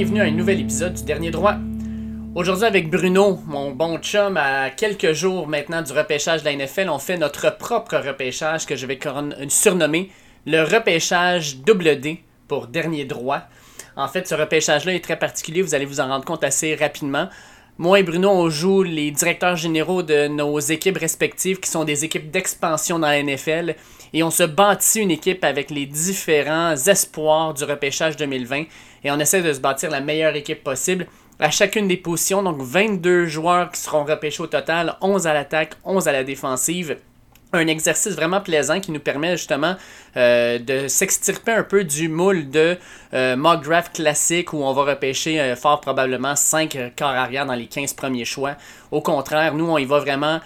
Bienvenue à un nouvel épisode du Dernier Droit. Aujourd'hui avec Bruno, mon bon chum, à quelques jours maintenant du repêchage de la NFL, on fait notre propre repêchage que je vais surnommer le repêchage double D pour Dernier Droit. En fait, ce repêchage-là est très particulier, vous allez vous en rendre compte assez rapidement. Moi et Bruno, on joue les directeurs généraux de nos équipes respectives qui sont des équipes d'expansion dans la NFL et on se bâtit une équipe avec les différents espoirs du repêchage 2020 et on essaie de se bâtir la meilleure équipe possible à chacune des positions. Donc 22 joueurs qui seront repêchés au total, 11 à l'attaque, 11 à la défensive un exercice vraiment plaisant qui nous permet justement euh, de s'extirper un peu du moule de euh, mock draft classique où on va repêcher euh, fort probablement 5 corps arrière dans les 15 premiers choix. Au contraire, nous, on y va vraiment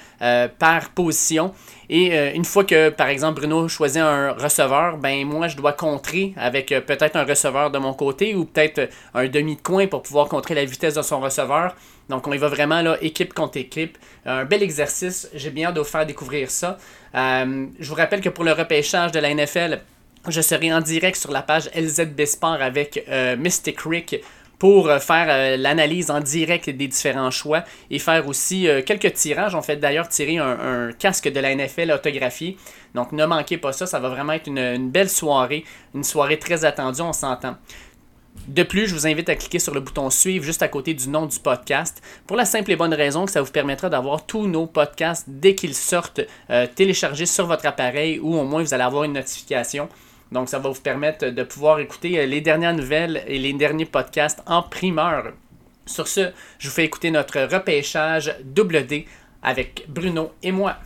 par position. Et une fois que, par exemple, Bruno choisit un receveur, ben moi, je dois contrer avec peut-être un receveur de mon côté ou peut-être un demi de coin pour pouvoir contrer la vitesse de son receveur. Donc, on y va vraiment là, équipe contre équipe. Un bel exercice. J'ai bien hâte de vous faire découvrir ça. Euh, je vous rappelle que pour le repêchage de la NFL, je serai en direct sur la page LZB Sport avec euh, Mystic Rick pour euh, faire l'analyse en direct des différents choix et faire aussi quelques tirages. On fait d'ailleurs tirer un, casque de la NFL autographié. Donc ne manquez pas ça, ça va vraiment être une belle soirée, une soirée très attendue, on s'entend. De plus, je vous invite à cliquer sur le bouton Suivre juste à côté du nom du podcast pour la simple et bonne raison que ça vous permettra d'avoir tous nos podcasts dès qu'ils sortent euh, téléchargés sur votre appareil ou au moins vous allez avoir une notification. Donc ça va vous permettre de pouvoir écouter euh, les dernières nouvelles et les derniers podcasts en primeur. Sur ce, je vous fais écouter notre repêchage double D avec Bruno et moi.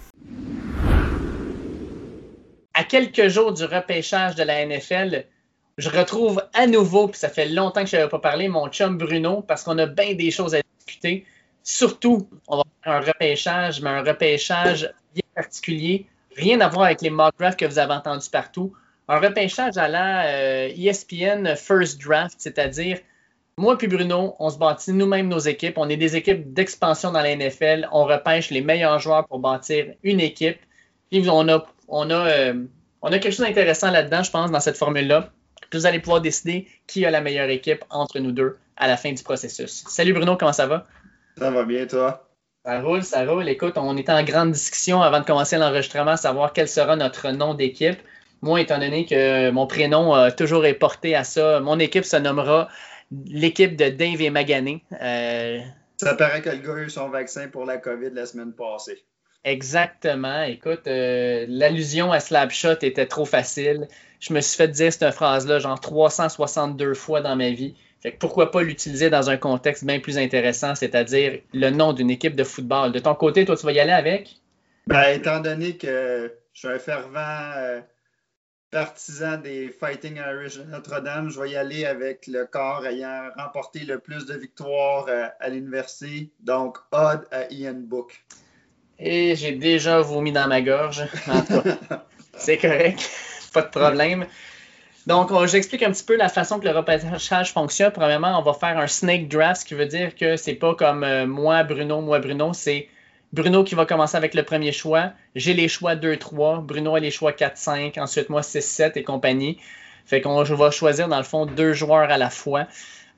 À quelques jours du repêchage de la NFL, je retrouve à nouveau, puis ça fait longtemps que je n'avais pas parlé, mon chum Bruno, parce qu'on a bien des choses à discuter. Surtout, on va faire un repêchage, mais un repêchage bien particulier. Rien à voir avec les mock drafts que vous avez entendus partout. Un repêchage à la ESPN euh, e First Draft, c'est-à-dire moi puis Bruno, on se bâtit nous-mêmes nos équipes. On est des équipes d'expansion dans la NFL. On repêche les meilleurs joueurs pour bâtir une équipe. Puis on a, on a, euh, on a quelque chose d'intéressant là-dedans, je pense, dans cette formule-là vous allez pouvoir décider qui a la meilleure équipe entre nous deux à la fin du processus. Salut Bruno, comment ça va? Ça va bien, toi? Ça roule, ça roule. Écoute, on était en grande discussion avant de commencer l'enregistrement, savoir quel sera notre nom d'équipe. Moi, étant donné que mon prénom a toujours est porté à ça, mon équipe se nommera l'équipe de Dave et Magané. Euh, ça paraît que le gars a eu son vaccin pour la COVID la semaine passée. Exactement. Écoute, euh, l'allusion à Slapshot était trop facile je me suis fait dire cette phrase-là genre 362 fois dans ma vie. Fait que pourquoi pas l'utiliser dans un contexte bien plus intéressant, c'est-à-dire le nom d'une équipe de football. De ton côté, toi, tu vas y aller avec? Ben, étant donné que je suis un fervent euh, partisan des Fighting Irish de Notre-Dame, je vais y aller avec le corps ayant remporté le plus de victoires euh, à l'université, donc Odd à Ian Book. Et j'ai déjà vomi dans ma gorge. C'est correct pas de problème. Donc, j'explique un petit peu la façon que le repêchage fonctionne. Premièrement, on va faire un snake draft, ce qui veut dire que c'est pas comme euh, moi, Bruno, moi, Bruno. C'est Bruno qui va commencer avec le premier choix. J'ai les choix 2-3. Bruno a les choix 4-5. Ensuite, moi, 6-7 et compagnie. Fait qu'on va choisir, dans le fond, deux joueurs à la fois.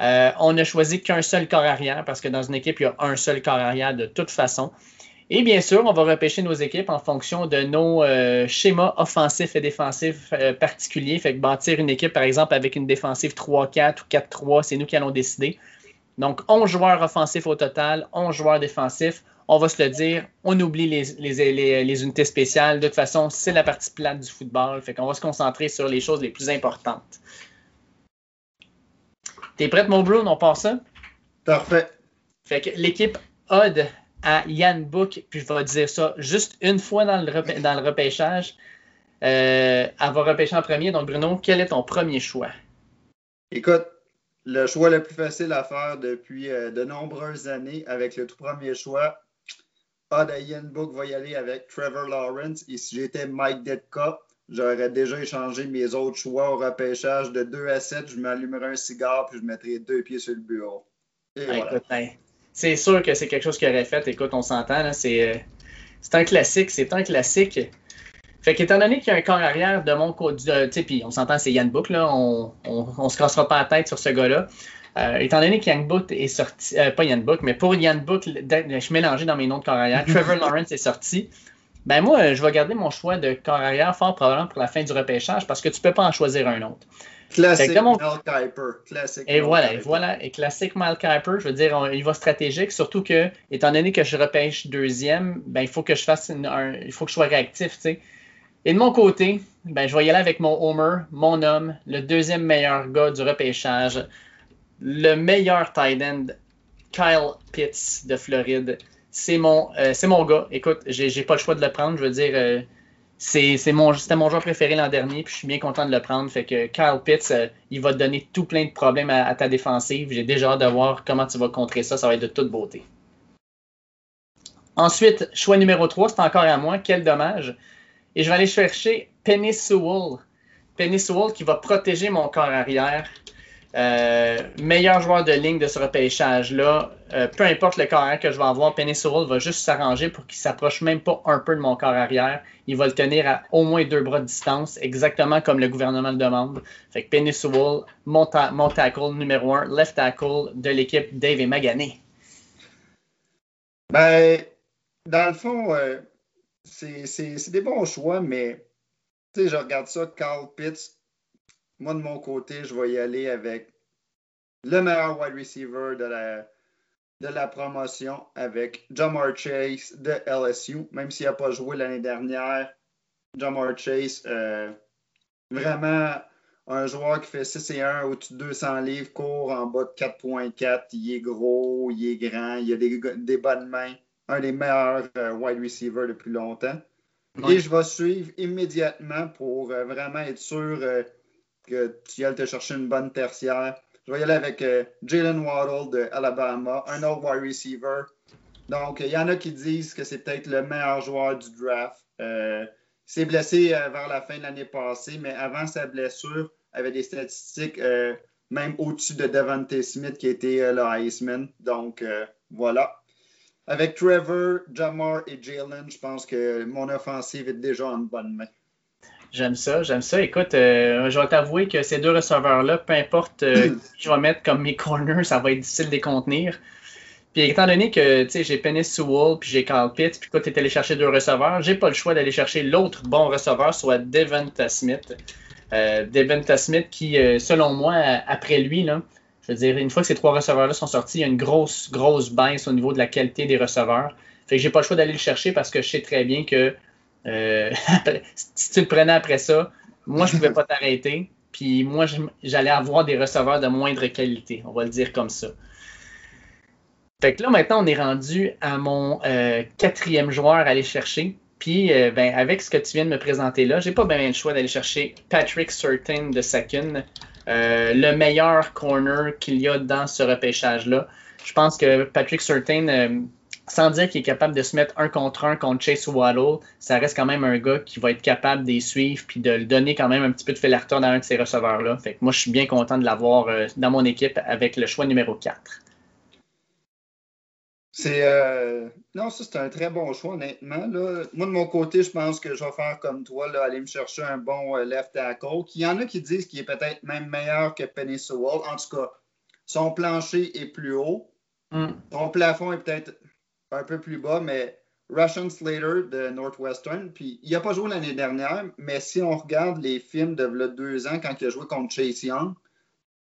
Euh, on n'a choisi qu'un seul corps arrière parce que dans une équipe, il y a un seul corps arrière de toute façon. Et bien sûr, on va repêcher nos équipes en fonction de nos euh, schémas offensifs et défensifs euh, particuliers. Fait que bâtir une équipe, par exemple, avec une défensive 3-4 ou 4-3, c'est nous qui allons décider. Donc, 11 joueurs offensifs au total, 11 joueurs défensifs. On va se le dire, on oublie les, les unités spéciales. De toute façon, c'est la partie plate du football. Fait qu'on va se concentrer sur les choses les plus importantes. T'es prête, mon Bruno? On part ça? Parfait. Fait que l'équipe Odd à Yann Book, puis je vais dire ça juste une fois dans le, dans le repêchage. Euh, elle va repêcher en premier. Donc, Bruno, quel est ton premier choix? Écoute, le choix le plus facile à faire depuis euh, de nombreuses années avec le tout premier choix. Odd Yann Book va y aller avec Trevor Lawrence. Et si j'étais Mike Detka, j'aurais déjà échangé mes autres choix au repêchage de 2 à 7. Je m'allumerais un cigare puis je mettrais deux pieds sur le bureau. Et voilà. Ben, c'est sûr que c'est quelque chose qu'il aurait fait. Écoute, on s'entend, c'est, euh, c'est un classique, c'est un classique. Fait qu'étant donné qu'il y a un corps arrière de mon côté, sais, puis on s'entend, c'est Yann Book, là, on, on, se cassera pas la tête sur ce gars-là. Euh, étant donné qu'Yann Book est sorti, euh, pas Yann Book, mais pour Yann Book, je suis mélangé dans mes noms de corps arrière, Trevor Lawrence est sorti. Ben moi, je vais garder mon choix de corps arrière fort probablement pour la fin du repêchage parce que tu peux pas en choisir un autre. Classique Mel Kiper. Classique et voilà, et voilà, et classique Mal Kiper, je veux dire, il va stratégique, surtout que, étant donné que je repêche deuxième, ben il faut que je fasse un, il faut que je sois réactif, tu sais. Et de mon côté, ben, je vais y aller avec mon Homer, mon homme, le deuxième meilleur gars du repêchage, le meilleur tight end, Kyle Pitts de Floride. C'est mon, euh, mon gars. Écoute, j'ai, pas le choix de le prendre. Je veux dire, euh, c'est, mon, c'était mon joueur préféré l'an dernier, puis je suis bien content de le prendre. Fait que Kyle Pitts, euh, il va te donner tout plein de problèmes à, ta défensive. J'ai déjà hâte de voir comment tu vas contrer ça. Ça va être de toute beauté. Ensuite, choix numéro 3, c'est encore à moi. Quel dommage. Et je vais aller chercher Penny Sewell. Penny Sewell qui va protéger mon corps arrière. Euh, meilleur joueur de ligne de ce repêchage-là. Euh, peu importe le corps arrière que je vais avoir, Sewell va juste s'arranger pour qu'il s'approche même pas un peu de mon corps arrière. Il va le tenir à au moins deux bras de distance, exactement comme le gouvernement le demande. Fait que Penny Sewell, mon, tackle numéro un, left tackle de l'équipe Dave et Magané. Ben, dans le fond, euh, c'est des bons choix, mais je regarde ça, Carl Pitts. Moi, de mon côté, je vais y aller avec le meilleur wide receiver de la, de la promotion avec Jamar Chase de LSU. Même s'il n'a pas joué l'année dernière, Jamar Chase, euh, vraiment un joueur qui fait 6 et 1 au-dessus de 200 livres, court en bas de 4.4. Il est gros, il est grand, il a des, des bonnes mains un des meilleurs euh, wide receivers depuis longtemps. Et je vais suivre immédiatement pour euh, vraiment être sûr que tu ailles te chercher une bonne tertiaire. Je vais y aller avec Jalen Waddle de Alabama, un autre wide receiver. Donc, il y en a qui disent que c'est peut-être le meilleur joueur du draft. il s'est blessé vers la fin de l'année passée, mais avant sa blessure, avait des statistiques même au-dessus de Devante Smith qui était le Heisman. Donc, voilà. Avec Trevor, Jamar et Jalen, je pense que mon offensive est déjà en bonne main. J'aime ça, j'aime ça. Écoute, euh, je vais t'avouer que ces deux receveurs-là, peu importe euh, qui je vais mettre comme mes corners, ça va être difficile de les contenir. Puis étant donné que j'ai Penny Sewell puis j'ai Carl Pitts, puis toi tu es allé chercher deux receveurs, j'ai pas le choix d'aller chercher l'autre bon receveur, soit Devonta Smith. Euh, Devonta Smith qui, euh, selon moi, après lui, là, je veux dire, une fois que ces trois receveurs-là sont sortis, il y a une grosse, grosse baisse au niveau de la qualité des receveurs. Fait que j'ai pas le choix d'aller le chercher parce que je sais très bien que euh, si tu le prenais après ça, moi, je pouvais pas t'arrêter. Puis moi, j'allais avoir des receveurs de moindre qualité. On va le dire comme ça. Fait que là, maintenant, on est rendu à mon euh, quatrième joueur à aller chercher. Puis, euh, ben, avec ce que tu viens de me présenter là, j'ai pas bien le choix d'aller chercher Patrick Certain de Sakun. Le meilleur corner qu'il y a dans ce repêchage-là. Je pense que Patrick Certain, sans dire qu'il est capable de se mettre un contre un contre Chase Waddle, ça reste quand même un gars qui va être capable de suivre puis de le donner quand même un petit peu de fil à dans un de ces receveurs-là. Fait que moi, je suis bien content de l'avoir euh, dans mon équipe avec le choix numéro 4. C'est euh, non, ça c'est un très bon choix, honnêtement. Là. Moi, de mon côté, je pense que je vais faire comme toi, là, aller me chercher un bon euh, left tackle. Il y en a qui disent qu'il est peut-être même meilleur que Penny Sewell. En tout cas, son plancher est plus haut. Mm. Son plafond est peut-être un peu plus bas, mais Russian Slater de Northwestern, puis il n'a pas joué l'année dernière, mais si on regarde les films de deux ans quand il a joué contre Chase Young,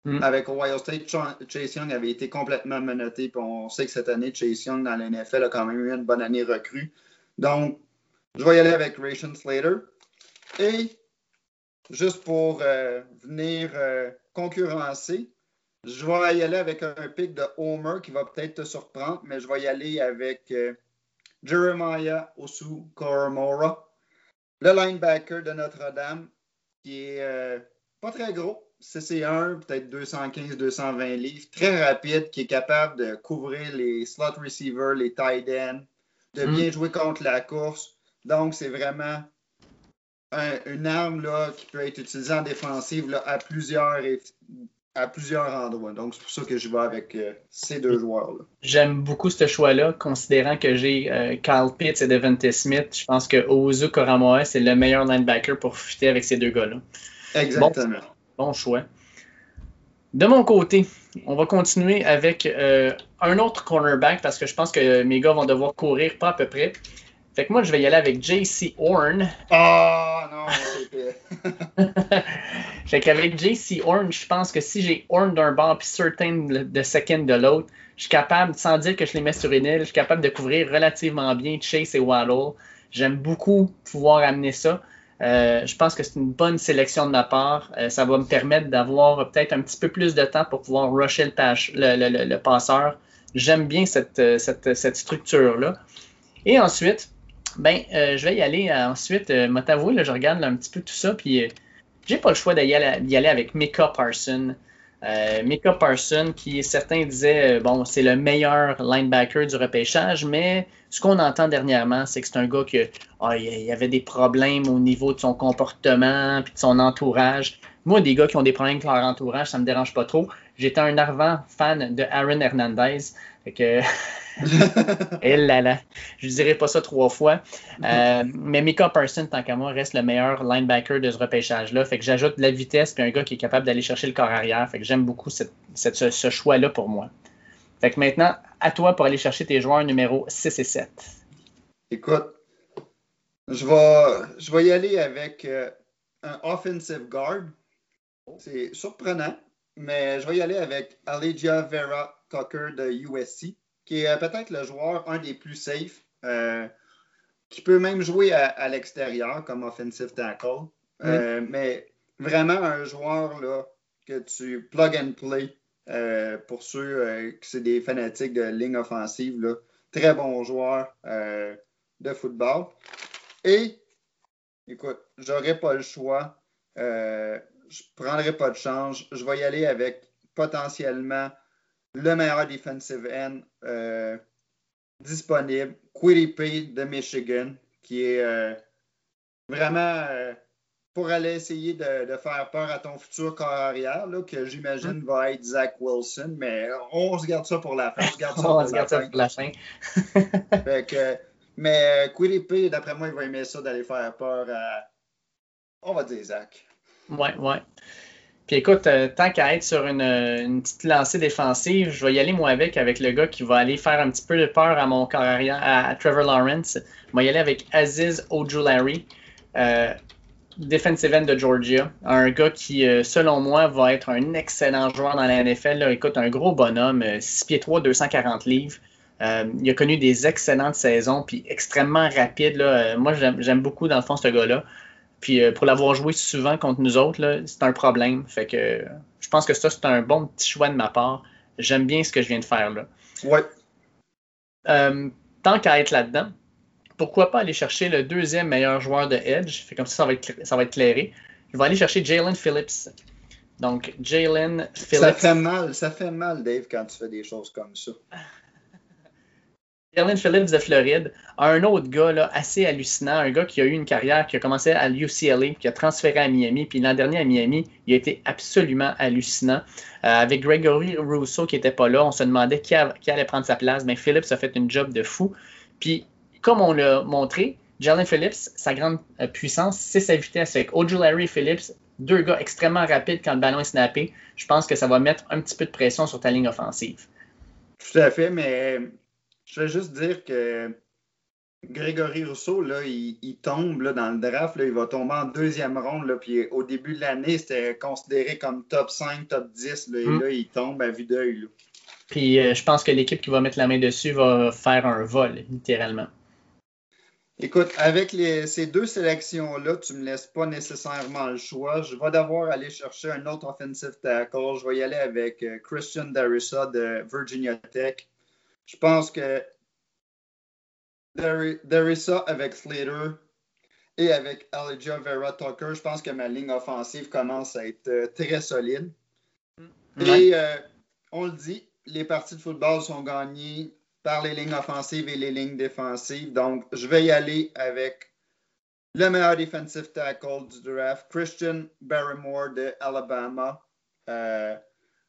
Mm. Avec Ohio State, Chase Young avait été complètement menotté. Puis on sait que cette année, Chase Young dans la NFL a quand même eu une bonne année recrue. Donc, je vais y aller avec Ration Slater. Et juste pour euh, venir euh, concurrencer, je vais y aller avec un pic de Homer qui va peut-être te surprendre, mais je vais y aller avec euh, Jeremiah Osu Koromora, le linebacker de Notre-Dame, qui est pas très gros, CC1, peut-être 215-220 livres, très rapide, qui est capable de couvrir les slot receivers, les tight ends, de bien mm. jouer contre la course. Donc, c'est vraiment une arme là, qui peut être utilisée en défensive là, à, plusieurs, à plusieurs endroits. Donc, c'est pour ça que je vais avec euh, ces deux joueurs-là. J'aime beaucoup ce choix-là, considérant que j'ai euh, Kyle Pitts et Devante Smith. Je pense que Ozu Koramoa, c'est le meilleur linebacker pour fitter avec ces deux gars-là. Exactement choix. De mon côté, on va continuer avec euh, un autre cornerback parce que je pense que mes gars vont devoir courir pas à peu près. Fait que moi, je vais y aller avec JC Horn. Ah non, c'était. fait qu'avec JC Horn, je pense que si j'ai Horn d'un bord puis Certain de second de l'autre, je suis capable, sans dire que je les mets sur une île, je suis capable de couvrir relativement bien Chase et Waddle. J'aime beaucoup pouvoir amener ça. Euh, je pense que c'est une bonne sélection de ma part. Euh, ça va me permettre d'avoir peut-être un petit peu plus de temps pour pouvoir rusher le, passeur. J'aime bien cette, euh, cette, cette structure-là. Et ensuite, ben, je vais y aller ensuite. Euh, t'avouer, je regarde un petit peu tout ça, puis j'ai pas le choix d'y aller, avec Mika Parson. Euh, Mika Parson, qui certains disaient, bon, c'est le meilleur linebacker du repêchage, mais ce qu'on entend dernièrement, c'est que c'est un gars qui ah, avait des problèmes au niveau de son comportement puis de son entourage. Moi, des gars qui ont des problèmes avec leur entourage, ça me dérange pas trop. J'étais un ardent fan de Aaron Hernandez. Fait que. Et là là, je dirais pas ça trois fois. Euh, mais Mika Parson, tant qu'à moi, reste le meilleur linebacker de ce repêchage-là. Fait que j'ajoute de la vitesse puis un gars qui est capable d'aller chercher le corps arrière. Fait que j'aime beaucoup ce, ce choix-là pour moi. Fait que maintenant, à toi pour aller chercher tes joueurs numéro 6 et 7. Écoute, je vais, je vais y aller avec euh, un offensive guard. C'est surprenant, mais je vais y aller avec Allegia Vera Tucker de USC, qui est euh, peut-être le joueur un des plus safe, euh, qui peut même jouer à, l'extérieur comme offensive tackle. mais vraiment un joueur là, que tu plug and play euh, pour ceux euh, qui sont des fanatiques de ligne offensive, très bon joueur euh, de football. Et, écoute, j'aurais pas le choix. Je ne prendrai pas de change. Je vais y aller avec potentiellement le meilleur defensive end disponible, P de Michigan, qui est vraiment pour aller essayer de, faire peur à ton futur corps arrière, que j'imagine hein? va être Zach Wilson, mais on se garde ça pour la fin. On se garde ça, pour, la fin. mais Quillipé, d'après moi, il va aimer ça d'aller faire peur à, on va dire Zach. Ouais, ouais. Puis écoute, euh, tant qu'à être sur une, petite lancée défensive, je vais y aller moi avec, avec le gars qui va aller faire un petit peu de peur à mon corps arrière, à, Trevor Lawrence. Je vais y aller avec Aziz Ojulari. Euh, defensive end de Georgia. Un gars qui, euh, selon moi, va être un excellent joueur dans la NFL. Écoute, un gros bonhomme, 6 euh, pieds 3, 240 livres. Euh, il a connu des excellentes saisons, puis extrêmement rapide. moi, j'aime beaucoup, dans le fond, ce gars-là. Puis pour l'avoir joué souvent contre nous autres, c'est un problème. Fait que je pense que ça, c'est un bon petit choix de ma part. J'aime bien ce que je viens de faire là. Ouais. tant qu'à être là-dedans, pourquoi pas aller chercher le deuxième meilleur joueur de Edge? Fait comme ça, ça va être, ça va être clairé. Je vais aller chercher Jalen Phillips. Donc, Jalen Phillips. Ça fait mal, ça fait mal, Dave, quand tu fais des choses comme ça. Jalen Phillips de Floride, un autre gars là, assez hallucinant, un gars qui a eu une carrière qui a commencé à l'UCLA, qui a transféré à Miami, puis l'an dernier à Miami, il a été absolument hallucinant. Euh, avec Gregory Rousseau qui n'était pas là, on se demandait qui, allait prendre sa place, mais Phillips a fait une job de fou. Puis comme on l'a montré, Jalen Phillips, sa grande euh, puissance, c'est sa vitesse. Avec Ojulari Phillips, deux gars extrêmement rapides quand le ballon est snappé. Je pense que ça va mettre un petit peu de pression sur ta ligne offensive. Tout à fait, mais je vais juste dire que Grégory Rousseau, là, il, tombe là, dans le draft, il va tomber en deuxième ronde. Là, puis au début de l'année, c'était considéré comme top 5, top 10. Là, et hmm. là, il tombe à vue d'œil. Puis euh, je pense que l'équipe qui va mettre la main dessus va faire un vol, littéralement. Écoute, avec ces deux sélections-là, tu ne me laisses pas nécessairement le choix. Je vais devoir aller chercher un autre offensive tackle. Je vais y aller avec euh, Christian Darissa de Virginia Tech. Je pense que Darissa avec Slater et avec Elijah Vera Tucker, je pense que ma ligne offensive commence à être euh, très solide. Mm. Et euh, on le dit, les parties de football sont gagnées par les lignes offensives et les lignes défensives. Donc, je vais y aller avec le meilleur defensive tackle du draft, Christian Barrymore de Alabama, euh,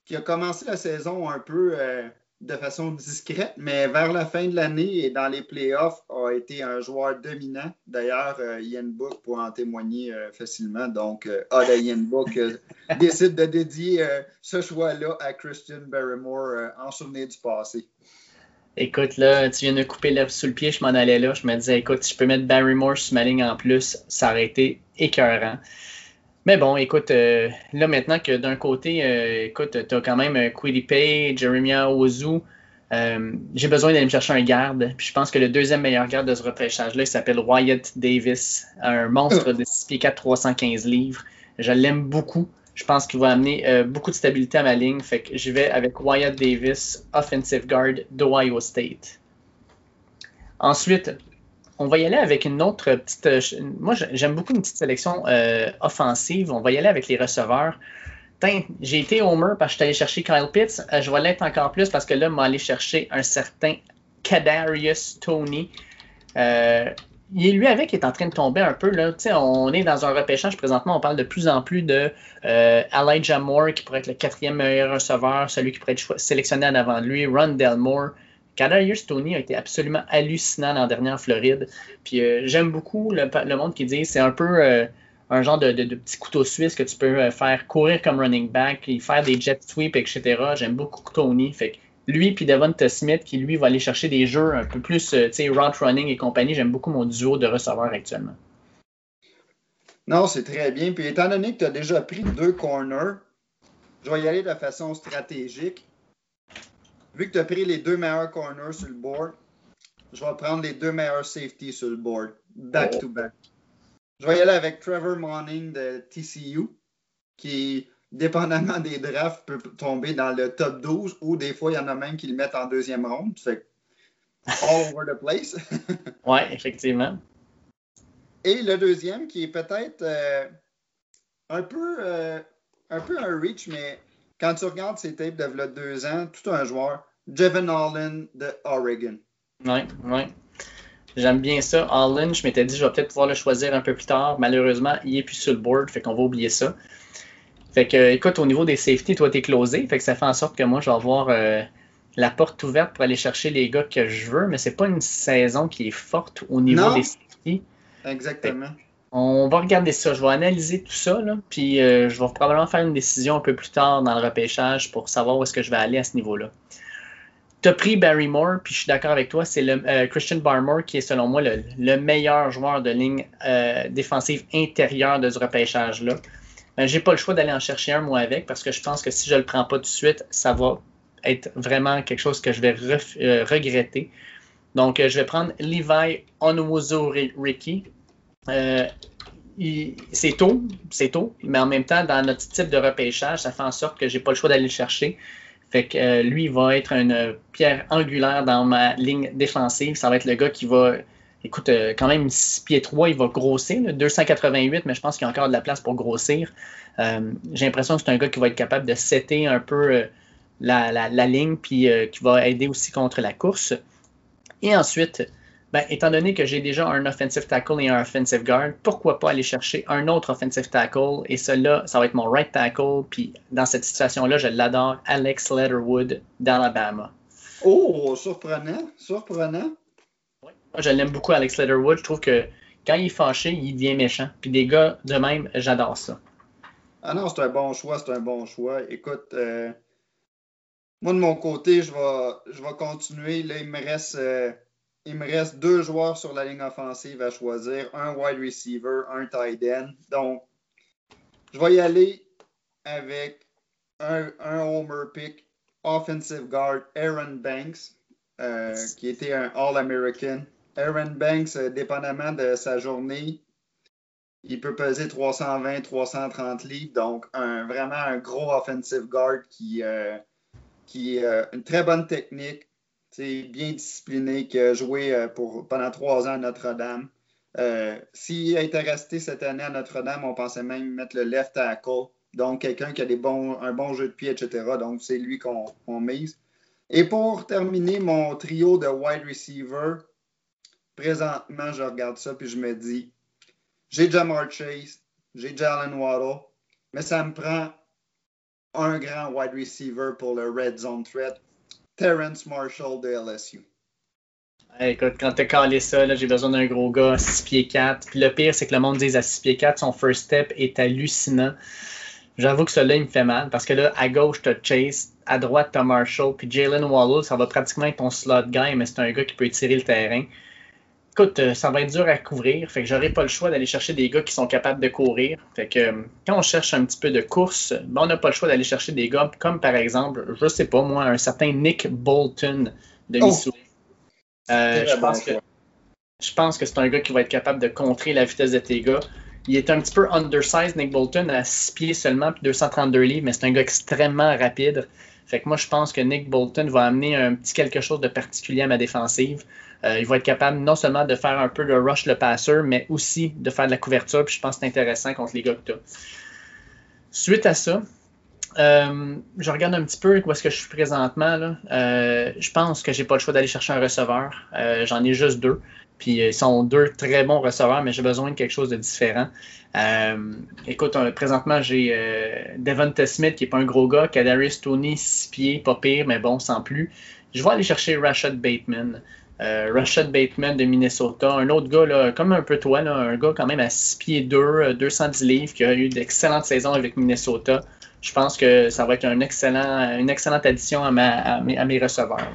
qui a commencé la saison un peu euh, de façon discrète, mais vers la fin de l'année et dans les playoffs, a été un joueur dominant. D'ailleurs, euh, Ian Book pourrait en témoigner euh, facilement. Donc, euh, Ian Book décide de dédier ce choix-là à Christian Barrymore en souvenir du passé. Écoute, là, tu viens de couper l'herbe sous le pied, je m'en allais là. Je me disais, écoute, si je peux mettre Barrymore sur ma ligne en plus, ça aurait été écœurant. Mais bon, écoute, euh, là maintenant que d'un côté, euh, écoute, tu as quand même euh, Pay, Jeremiah Ozu, j'ai besoin d'aller me chercher un garde. Puis je pense que le deuxième meilleur garde de ce repêchage-là, il s'appelle Wyatt Davis, un monstre de 6 pieds 4, 315 livres. Je l'aime beaucoup. Je pense qu'il va amener beaucoup de stabilité à ma ligne. Fait que je vais avec Wyatt Davis, offensive guard d'Ohio State. Ensuite, on va y aller avec une autre petite. Euh, moi, j'aime beaucoup une petite sélection euh, offensive. On va y aller avec les receveurs. J'ai été homer parce que je allé chercher Kyle Pitts. Euh, je vais l'être encore plus parce que là, je aller chercher un certain Kadarius Tony. il est lui avec qui est en train de tomber un peu. Là. On est dans un repêchage présentement. On parle de plus en plus de Elijah Moore qui pourrait être le quatrième meilleur receveur, celui qui pourrait être sélectionné en avant de lui, Ron Delmore. Kadarius Tony a été absolument hallucinant l'an dernier en Floride. Puis euh, j'aime beaucoup le, monde qui dit c'est un peu euh, un genre de, petit couteau suisse que tu peux euh, faire courir comme running back, et faire des jet sweeps, etc. J'aime beaucoup Tony. Fait que lui puis Devonta Smith qui lui va aller chercher des jeux un peu plus, tu route running et compagnie. J'aime beaucoup mon duo de receveurs actuellement. Non, c'est très bien. Puis étant donné que tu as déjà pris deux corners, je vais y aller de façon stratégique vu que tu as pris les deux meilleurs corners sur le board, je vais prendre les deux meilleurs safety sur le board, back to back. Je vais y aller avec Trevor Manning de TCU, qui, dépendamment des drafts, peut tomber dans le top 12 ou des fois, il y en a même qui le mettent en deuxième ronde. Fait all over the place. oui, effectivement. Et le deuxième, qui est peut-être euh, un, peu, euh, un peu un reach, mais quand tu regardes ces tapes de deux ans, tout un joueur, Jevin Allen de Oregon. Oui, oui. J'aime bien ça. Allen, je m'étais dit, je vais peut-être pouvoir le choisir un peu plus tard. Malheureusement, il n'est plus sur le board, fait qu'on va oublier ça. Fait que, écoute, au niveau des safety, toi, t'es closé. Fait que ça fait en sorte que moi, je vais avoir euh, la porte ouverte pour aller chercher les gars que je veux, mais c'est pas une saison qui est forte au niveau des safety. Exactement. On va regarder ça. Je vais analyser tout ça, puis euh, je vais probablement faire une décision un peu plus tard dans le repêchage pour savoir où est-ce que je vais aller à ce niveau-là. Tu as pris Barrymore, puis je suis d'accord avec toi, c'est euh, Christian Barmore qui est selon moi le, meilleur joueur de ligne euh, défensive intérieure de ce repêchage-là. Je J'ai pas le choix d'aller en chercher un moi avec parce que je pense que si je le prends pas tout de suite, ça va être vraiment quelque chose que je vais regretter. Donc, je vais prendre Levi Onwuzo Ricky, euh, c'est tôt, c'est tôt, mais en même temps, dans notre type de repêchage, ça fait en sorte que j'ai pas le choix d'aller le chercher. Fait que euh, lui, il va être une pierre angulaire dans ma ligne défensive. Ça va être le gars qui va, écoute, euh, quand même 6 pieds 3, il va grossir, 288, mais je pense qu'il y a encore de la place pour grossir. j'ai l'impression que c'est un gars qui va être capable de setter un peu la, la, ligne, puis qui va aider aussi contre la course. Et ensuite, ben, étant donné que j'ai déjà un offensive tackle et un offensive guard, pourquoi pas aller chercher un autre offensive tackle? Et cela, ça va être mon right tackle. Puis dans cette situation-là, je l'adore, Alex Letterwood d'Alabama. Oh, surprenant, surprenant. Moi, je l'aime beaucoup, Alex Letterwood. Je trouve que quand il est fâché, il devient méchant. Puis des gars de même, j'adore ça. Ah non, c'est un bon choix, c'est un bon choix. Écoute, euh, moi de mon côté, je vais, je vais continuer. Là, il me reste. Euh, il me reste deux joueurs sur la ligne offensive à choisir, un wide receiver, un tight end. Donc, je vais y aller avec un, homer pick, offensive guard, Aaron Banks, euh, qui était un All-American. Aaron Banks, euh, dépendamment de sa journée, il peut peser 320, 330 livres. Donc, vraiment un gros offensive guard qui, euh, a une très bonne technique, bien discipliné, qui a joué euh, pendant trois ans à Notre-Dame. Euh, s'il était resté cette année à Notre-Dame, on pensait même mettre le left tackle. Donc, quelqu'un qui a un bon jeu de pied, etc. Donc, c'est lui qu'on mise. Et pour terminer mon trio de wide receiver, présentement, je regarde ça puis je me dis j'ai Jamar Chase, j'ai Jalen Waddle, mais ça me prend un grand wide receiver pour le red zone threat Terrence Marshall de LSU. écoute, quand t'as calé ça, j'ai besoin d'un gros gars à 6 pieds 4. Puis le pire, c'est que le monde dise à 6 pieds 4, son first step est hallucinant. J'avoue que celui-là, il me fait mal parce que là, à gauche, t'as Chase, à droite, t'as Marshall, puis Jalen Waddle, ça va pratiquement être ton slot guy, mais c'est un gars qui peut tirer le terrain. Écoute, euh, ça va être dur à couvrir, fait que j'aurai pas le choix d'aller chercher des gars qui sont capables de courir. Fait que euh, quand on cherche un petit peu de course, ben, on n'a pas le choix d'aller chercher des gars comme par exemple, je sais pas moi, un certain Nick Bolton de oh! Missouri. Euh, je, pense que, je pense que c'est un gars qui va être capable de contrer la vitesse de tes gars. Il est un petit peu undersized, Nick Bolton, à 6 pieds seulement, puis 232 livres, mais c'est un gars extrêmement rapide. Fait que moi, je pense que Nick Bolton va amener un petit quelque chose de particulier à ma défensive. Euh, il va être capable non seulement de faire un peu de rush le passeur, mais aussi de faire de la couverture. Puis je pense que c'est intéressant contre les gars que tu Suite à ça, euh, je regarde un petit peu où est-ce que je suis présentement. Là. Euh, je pense que j'ai pas le choix d'aller chercher un receveur. J'en ai juste deux. Puis ils sont deux très bons receveurs, mais j'ai besoin de quelque chose de différent. écoute, présentement, j'ai Devon Smith, qui n'est pas un gros gars, Kadarius Tony, six pieds, pas pire, mais bon, sans plus. Je vais aller chercher Rashad Bateman. Euh, Rashad Bateman de Minnesota, un autre gars, là, comme un peu toi, un gars quand même à 6 pieds 2, 210 euh, livres, qui a eu d'excellentes saisons avec Minnesota. Je pense que ça va être un excellent, une excellente addition à, mes, receveurs.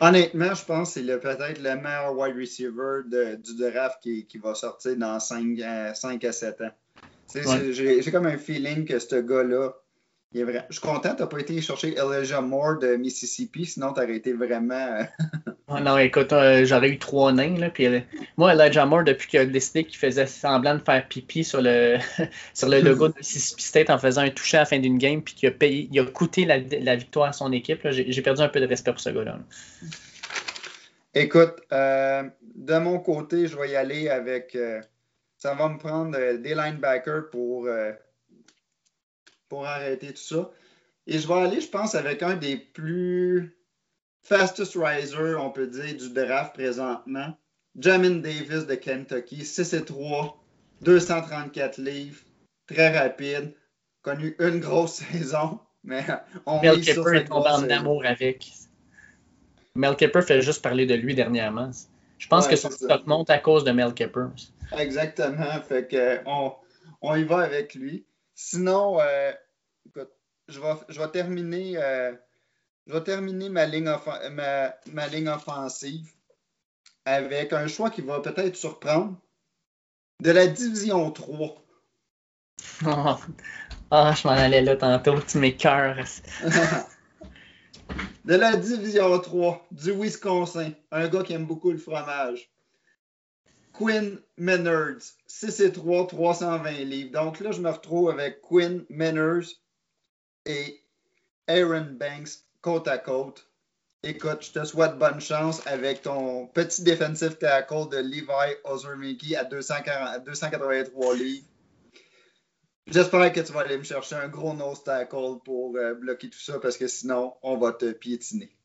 Honnêtement, je pense que c'est peut-être le meilleur wide receiver du draft qui, va sortir dans 5, à 7 ans. J'ai comme un feeling que ce gars-là, je suis content, tu n'as pas été chercher Elijah Moore de Mississippi, sinon tu aurais été vraiment. Ah non, écoute, euh, j'aurais eu trois nains. Là, puis, euh, moi, Elijah Moore, depuis qu'il a décidé qu'il faisait semblant de faire pipi sur le, sur le logo de Mississippi State en faisant un toucher à la fin d'une game, puis qu'il a, payé, il a coûté la, victoire à son équipe, j'ai perdu un peu de respect pour ce gars-là. Écoute, euh, de mon côté, je vais y aller avec. ça va me prendre des linebackers pour, pour arrêter tout ça. Et je vais aller, je pense, avec un des plus fastest riser, on peut dire, du draft présentement. Jamin Davis de Kentucky, 6 et 3, 234 livres, très rapide, connu une grosse saison, mais on Mel Kipper est tombé en amour avec. Mel Kipper fait juste parler de lui dernièrement. Je pense que son stock monte à cause de Mel Kipper. Exactement, fait que on, on y va avec lui. Sinon, euh, écoute, je vais, je vais terminer euh, je vais terminer ma ligne, ma, ligne offensive avec un choix qui va peut-être surprendre. De la division 3. Ah, je m'en allais là tantôt, tu m'écœures. de la division 3 du Wisconsin, un gars qui aime beaucoup le fromage. Quinn Menners, 6 et 3, 320 livres. Donc là, je me retrouve avec Quinn Menners et Aaron Banks, côte à côte. Écoute, je te souhaite bonne chance avec ton petit defensive tackle de Levi Ozermiki à 283 livres. J'espère que tu vas aller me chercher un gros nose tackle pour euh, bloquer tout ça parce que sinon, on va te piétiner.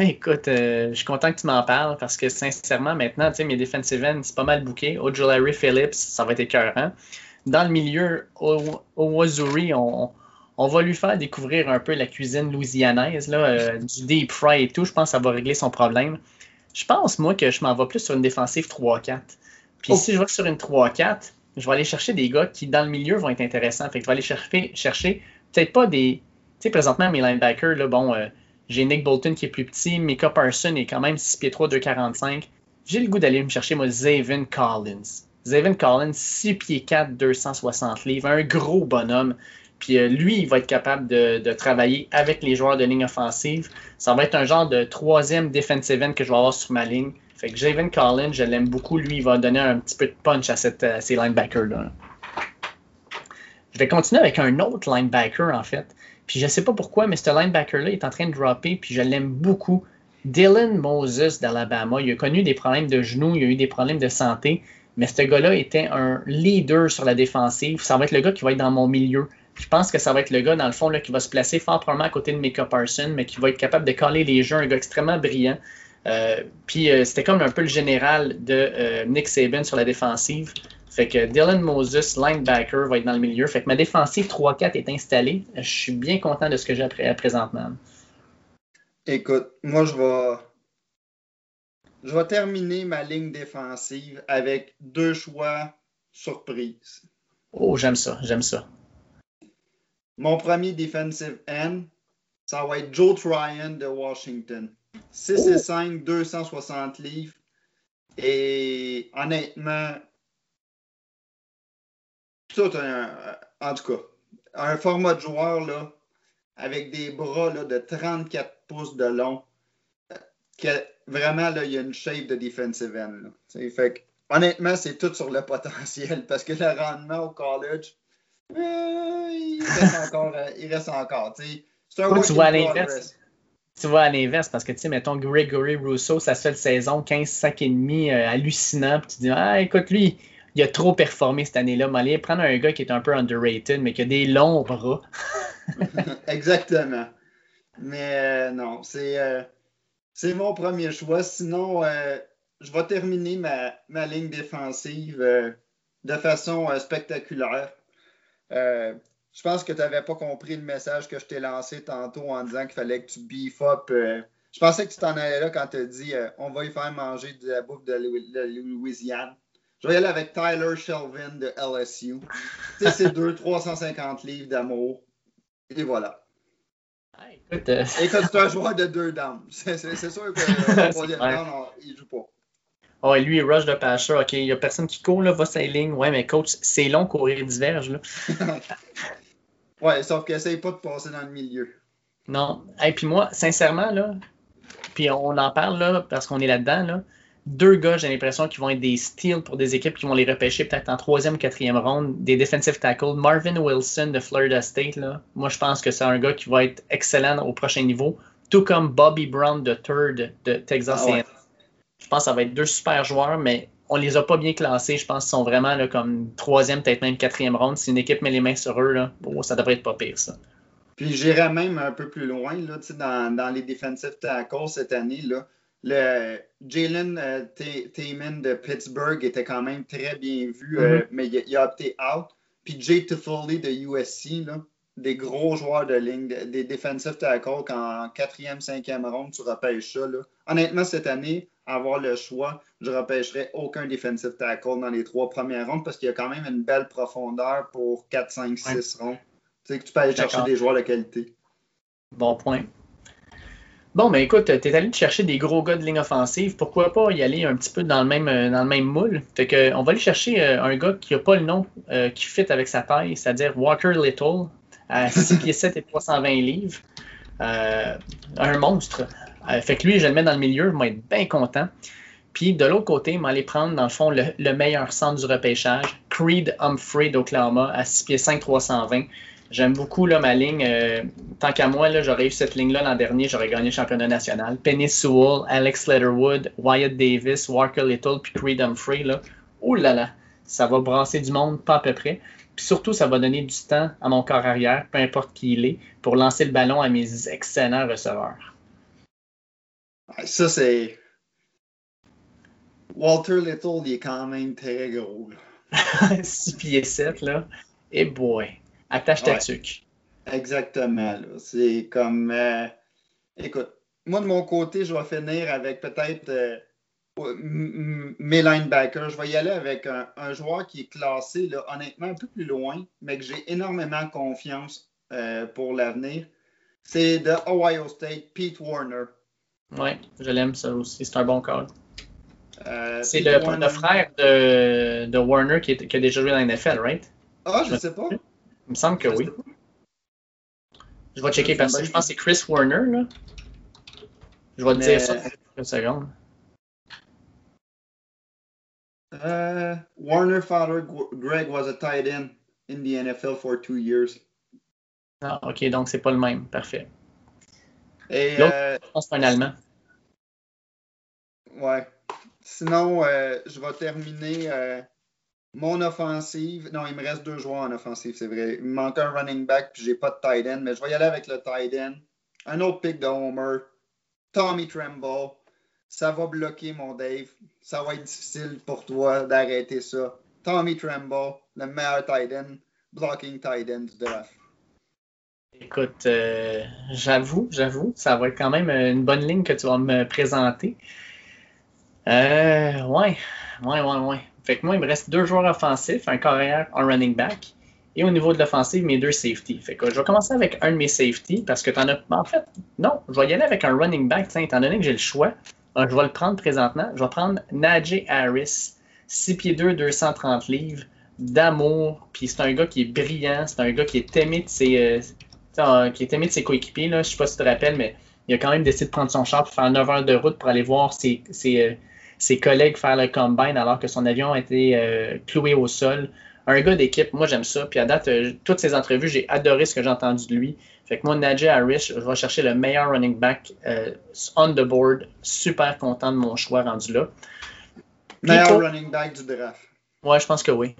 Écoute, euh, je suis content que tu m'en parles parce que sincèrement, maintenant, mes defensive ends, c'est pas mal bouqué. Larry Phillips, ça va être écœurant. Dans le milieu, au, au Wazuri, on, on va lui faire découvrir un peu la cuisine louisianaise, là, euh, du deep fry et tout. Je pense que ça va régler son problème. Je pense, moi, que je m'en vais plus sur une défensive 3-4. Puis oh. si je vais sur une 3-4, je vais aller chercher des gars qui, dans le milieu, vont être intéressants. Fait que je vais aller chercher, chercher peut-être pas des. Tu sais, présentement, mes linebackers, là, bon, euh, j'ai Nick Bolton qui est plus petit, Mika Parson est quand même 6 pieds 3, 245. J'ai le goût d'aller me chercher, moi, Zaven Collins. Zaven Collins, 6 pieds 4, 260 livres, un gros bonhomme. Puis euh, lui, il va être capable de, travailler avec les joueurs de ligne offensive. Ça va être un genre de troisième defensive end que je vais avoir sur ma ligne. Fait que Javen Collins, je l'aime beaucoup. Lui, il va donner un petit peu de punch à, cette, ces linebackers-là. Je vais continuer avec un autre linebacker, en fait. Puis je ne sais pas pourquoi, mais ce linebacker-là est en train de dropper, puis je l'aime beaucoup. Dylan Moses d'Alabama. Il a connu des problèmes de genoux, il a eu des problèmes de santé, mais ce gars-là était un leader sur la défensive. Ça va être le gars qui va être dans mon milieu. Je pense que ça va être le gars, dans le fond, qui va se placer fort probablement à côté de Mika Parson, mais qui va être capable de caler les jeux, un gars extrêmement brillant. Euh, puis euh, c'était comme un peu le général de euh, Nick Saban sur la défensive. Fait que Dylan Moses, linebacker, va être dans le milieu. Fait que ma défensive 3-4 est installée. Je suis bien content de ce que j'ai présentement. Écoute, moi, je vais. Je vais terminer ma ligne défensive avec deux choix surprises. Oh, j'aime ça, j'aime ça. Mon premier defensive end, ça va être Joe Tryon de Washington. 6 et 5, 260 livres. Et honnêtement, tout un, en tout cas, un format de joueur là, avec des bras là, de 34 pouces de long. Que, vraiment, là, il y a une shape de defensive end. Honnêtement, c'est tout sur le potentiel parce que le rendement au college, euh, il reste encore. Euh, il reste encore c'est un tu vois à l'inverse. Tu vois à l'inverse parce que, tu sais, mettons Gregory Rousseau, sa seule saison, 15 sacs et demi, euh, hallucinant. Puis tu dis, ah, écoute, lui, il a trop performé cette année-là. Mais allez prendre un gars qui est un peu underrated, mais qui a des longs bras. Exactement. Mais non, c'est c'est mon premier choix. Sinon, je vais terminer ma, ma ligne défensive de façon spectaculaire. Euh, je pense que tu n'avais pas compris le message que je t'ai lancé tantôt en disant qu'il fallait que tu beef up. Euh, je pensais que tu t'en allais là quand tu as dit euh, on va y faire manger de la bouffe de, Louisiane. Je vais y aller avec Tyler Shelvin de LSU. tu sais, c'est 2 350 livres d'amour. Et voilà. écoute, c'est un joueur de deux dames. C'est sûr que le troisième dame, il joue pas. Oh, lui, il rush de passer. OK, il n'y a personne qui court, là, va sa ligne. Ouais, mais coach, c'est long courir diverge. Là. ouais, sauf qu'il essaye pas de passer dans le milieu. Non. Et puis moi, sincèrement, là, puis on en parle là, parce qu'on est là-dedans, là. Deux gars, j'ai l'impression, qui vont être des steals pour des équipes qui vont les repêcher peut-être en troisième, quatrième ronde, des defensive tackles. Marvin Wilson de Florida State, là, moi je pense que c'est un gars qui va être excellent au prochain niveau, tout comme Bobby Brown de Third de Texas ah je pense que ça va être deux super joueurs, mais on les a pas bien classés. Je pense qu'ils sont vraiment là, comme troisième, peut-être même quatrième ronde. Si une équipe met les mains sur eux, là, oh, ça devrait être pas pire, ça. Puis j'irais même un peu plus loin là, dans, dans les defensive tackles cette année. Là, le Jalen euh, de Pittsburgh était quand même très bien vu, euh, mm-hmm. mais il, a opté out. Puis Jay Toffoli de USC, là, des gros joueurs de ligne, des defensive tackles qu'en quatrième, cinquième ronde, tu repêches ça. Là. Honnêtement, cette année, avoir le choix, je ne repêcherai aucun defensive tackle dans les trois premières rondes parce qu'il y a quand même une belle profondeur pour 4, 5, 6 rondes. Tu sais que tu peux aller chercher des joueurs de qualité. Bon point. Bon, mais écoute, tu es allé chercher des gros gars de ligne offensive. Pourquoi pas y aller un petit peu dans le même, euh, dans le même moule? Fait que, on va aller chercher euh, un gars qui n'a pas le nom euh, qui fit avec sa taille, c'est-à-dire Walker Little, à 6 pieds 7 et 320 livres. un monstre. Euh, fait que lui, je le mets dans le milieu, je vais être bien content. Puis de l'autre côté, vais aller prendre, dans le fond, le, meilleur centre du repêchage, Creed Humphrey d'Oklahoma à 6 pieds 5, 320. J'aime beaucoup là, ma ligne. Euh, tant qu'à moi, j'aurais eu cette ligne-là l'an dernier, j'aurais gagné le championnat national. Penny Sewell, Alex Letterwood, Wyatt Davis, Walker Little, puis Creed Humphrey. Là. Ouh là là, ça va brasser du monde, pas à peu près. Puis surtout, ça va donner du temps à mon corps arrière, peu importe qui il est, pour lancer le ballon à mes excellents receveurs. Ça, c'est. Walter Little, il est quand même très gros. 6 pieds 7, là. Et boy, attache ta tuque. Exactement. C'est comme. Euh, écoute, moi, de mon côté, je vais finir avec peut-être euh, mes linebackers. Je vais y aller avec un, joueur qui est classé, là, honnêtement, un peu plus loin, mais que j'ai énormément confiance euh, pour l'avenir. C'est de Ohio State, Pete Warner. Oui, je l'aime ça aussi. C'est un bon call. C'est le, frère de, de Warner qui, est, qui, a déjà joué dans la NFL, right? Ah, je ne sais pas. Il me semble que oui. Je vais checker parce que je pense que c'est Chris Warner, là. Je vais te dire ça une seconde. Uh, Warner father Greg was a tight end in the NFL for two years. Ah, ok, donc c'est pas le même. Parfait. Et, euh, je pense que c'est un Allemand. Ouais. Sinon, euh, je vais terminer euh, mon offensive. Non, il me reste deux joueurs en offensive, c'est vrai. Il me manque un running back, puis j'ai pas de tight end, mais je vais y aller avec le tight end. Un autre pick de Homer. Tommy Tremble. Ça va bloquer mon Dave. Ça va être difficile pour toi d'arrêter ça. Tommy Tremble, le meilleur tight end, blocking tight end du draft. Écoute, euh, j'avoue, j'avoue, ça va être quand même une bonne ligne que tu vas me présenter. Euh, ouais, ouais, ouais, ouais. Fait que moi, il me reste deux joueurs offensifs, un carrière, un running back. Et au niveau de l'offensive, mes deux safety. Fait que je vais commencer avec un de mes safety parce que tu en as. En fait, non, je vais y aller avec un running back. étant donné que j'ai le choix, euh, je vais le prendre présentement. Je vais prendre Najee Harris, 6 pieds 2, 230 livres, d'amour. Puis c'est un gars qui est brillant. C'est un gars qui est aimé de ses, euh, qui est aimé de ses coéquipiers. Là. Je sais pas si tu te rappelles, mais il a quand même décidé de prendre son char pour faire 9 heures de route pour aller voir ses, ses, euh, collègues faire le combine alors que son avion a été cloué au sol un gars d'équipe, moi j'aime ça. Puis à date, euh, toutes ces entrevues, j'ai adoré ce que j'ai entendu de lui. Fait que moi, Najee Harris, je vais chercher le meilleur running back euh, on the board. Super content de mon choix rendu là. meilleur running back du draft. Ouais, je pense que oui.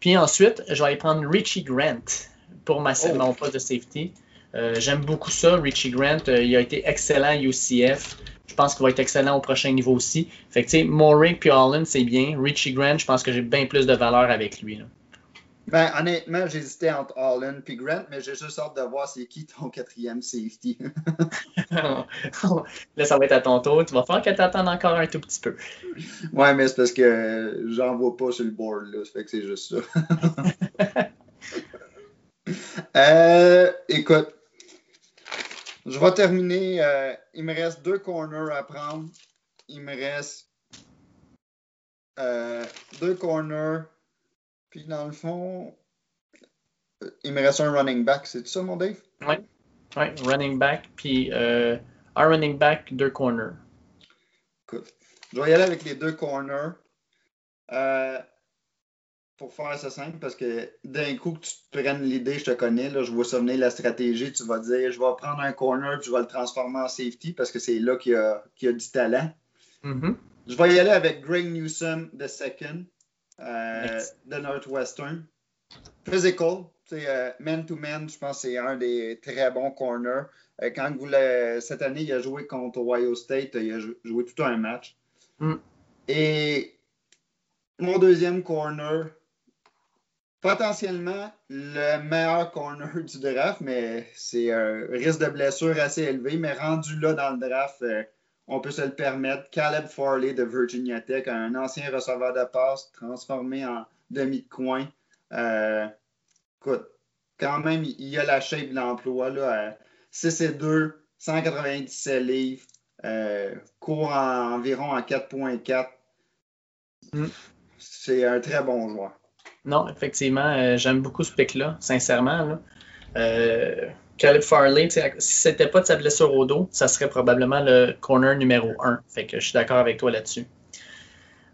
Puis ensuite, je vais aller prendre Richie Grant pour ma, oh. mon poste de safety. Euh, j'aime beaucoup ça, Richie Grant. il a été excellent à UCF. Je pense qu'il va être excellent au prochain niveau aussi. Fait que, tu sais, puis Holland, c'est bien. Richie Grant, je pense que j'ai bien plus de valeur avec lui. Là. Ben, honnêtement, j'hésitais entre Holland et Grant, mais j'ai juste hâte de voir c'est qui ton quatrième safety. là, ça va être à ton tour. Tu vas faire que t'attendes encore un tout petit peu. Ouais, mais c'est parce que j'en vois pas sur le board, là. Ça fait que c'est juste ça. euh, écoute, je vais terminer. Euh, il me reste deux corners à prendre. Il me reste euh, deux corners. Puis dans le fond, euh, il me reste un running back. C'est ça, mon Dave? Oui. Ouais, running back. Puis un running back, deux corners. Cool. Je vais y aller avec les deux corners. Euh, pour faire ça simple, parce que d'un coup que tu te prennes l'idée, je te connais, là, je vois ça venir la stratégie, tu vas dire je vais prendre un corner puis je vais le transformer en safety parce que c'est là qu'il y a, a, du talent. Mm-hmm. Je vais y aller avec Greg Newsom the second euh, de Northwestern. Physical, euh, man-to-man, je pense que c'est un des très bons corners. Euh, quand vous cette année, il a joué contre Ohio State, il a joué tout un match. Mm. Et mon deuxième corner, potentiellement le meilleur corner du draft, mais c'est un risque de blessure assez élevé. Mais rendu là dans le draft, euh, on peut se le permettre. Caleb Farley de Virginia Tech, un ancien receveur de passe transformé en demi de coin. Euh, écoute, quand même, il a la shape de l'emploi. 6 et 2, 197 livres, euh, court environ en 4.4. Mm. C'est un très bon joueur. Non, effectivement, euh, j'aime beaucoup ce pic-là, sincèrement. Euh, Caleb Farley, si c'était pas de sa blessure au dos, ça serait probablement le corner numéro 1. Fait que je suis d'accord avec toi là-dessus.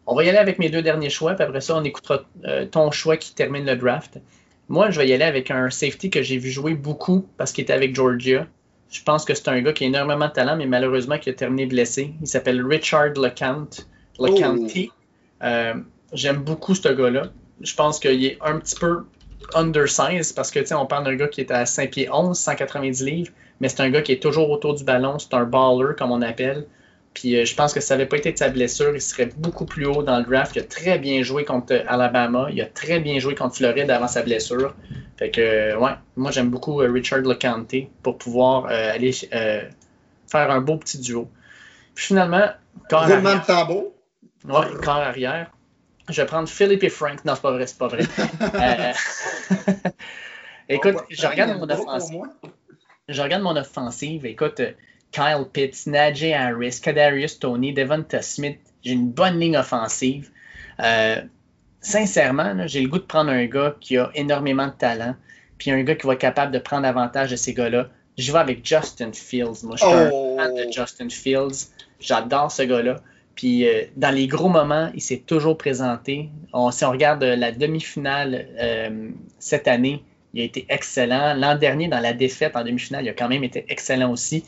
On va y aller avec mes deux derniers choix, puis après ça, on écoutera euh, ton choix qui termine le draft. Moi, je vais y aller avec un safety que j'ai vu jouer beaucoup parce qu'il était avec Georgia. Je pense que c'est un gars qui a énormément de talent, mais malheureusement qui a terminé blessé. Il s'appelle Richard LeCount. LeCounty. Oh. J'aime beaucoup ce gars-là je pense qu'il est un petit peu undersized parce que, tu sais, on parle d'un gars qui est à 5 pieds 11, 190 livres, mais c'est un gars qui est toujours autour du ballon. C'est un baller, comme on appelle. Puis euh, je pense que si ça n'avait pas été de sa blessure, il serait beaucoup plus haut dans le draft. Il a très bien joué contre Alabama. Il a très bien joué contre Floride avant sa blessure. Fait que, euh, ouais, moi j'aime beaucoup euh, Richard LeCante pour pouvoir aller faire un beau petit duo. Puis finalement, corps arrière. de tambour. Ouais, corps arrière. Je vais prendre Philippe et Frank. Non, c'est pas vrai, c'est pas vrai. Euh, écoute, je regarde mon offensive. Je regarde mon offensive. Écoute, Kyle Pitts, Najee Harris, Kadarius Tony, Devonta Smith. J'ai une bonne ligne offensive. Euh, sincèrement, j'ai le goût de prendre un gars qui a énormément de talent, puis un gars qui va être capable de prendre avantage de ces gars-là. Je vais avec Justin Fields. Moi, je suis un oh! fan de Justin Fields. J'adore ce gars-là. Puis euh, dans les gros moments, il s'est toujours présenté. si on regarde euh, la demi-finale euh, cette année, il a été excellent. L'an dernier, dans la défaite en demi-finale, il a quand même été excellent aussi.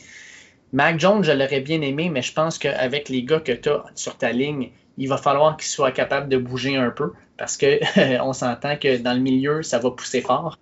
Mac Jones, je l'aurais bien aimé, mais je pense qu'avec les gars que tu as sur ta ligne, il va falloir qu'il soit capable de bouger un peu parce qu'on s'entend que dans le milieu, ça va pousser fort.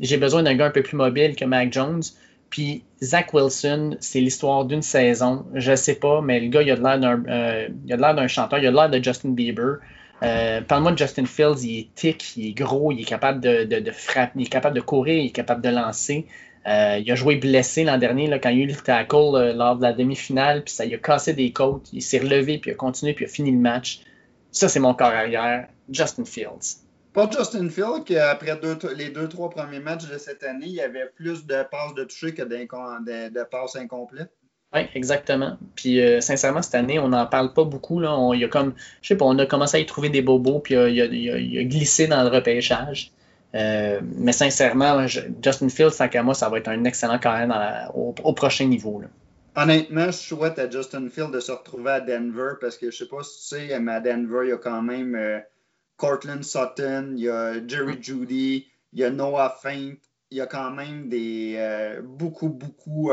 J'ai besoin d'un gars un peu plus mobile que Mac Jones. Puis Zach Wilson, c'est l'histoire d'une saison. Je sais pas, mais le gars, il a l'air d'un, euh, a l'air d'un chanteur, il a l'air de Justin Bieber. Euh, Parle-moi de Justin Fields, il est tic, il est gros, il est capable de, de, frapper, il est capable de courir, il est capable de lancer. Euh, il a joué blessé l'an dernier quand il a eu le tackle lors de la demi-finale, puis ça il a cassé des côtes, il s'est relevé, puis il a continué, puis il a fini le match. Ça, c'est mon corps arrière, Justin Fields. Pas Justin Fields, qu'après les deux, trois premiers matchs de cette année, il y avait plus de passes de toucher que de, de passes incomplètes. Oui, exactement. Puis euh, sincèrement, cette année, on n'en parle pas beaucoup. Là. On, y a comme, je sais pas, on a commencé à y trouver des bobos, puis il a, glissé dans le repêchage. Euh, mais sincèrement, Justin Fields, tant qu'à moi, ça va être un excellent carrière au, prochain niveau. Honnêtement, je souhaite à Justin Fields de se retrouver à Denver parce que je sais pas si tu sais, mais à Denver, il y a quand même euh, Cortland Sutton, il y a Jerry Judy, il y a Noah Faint, il y a quand même des beaucoup, beaucoup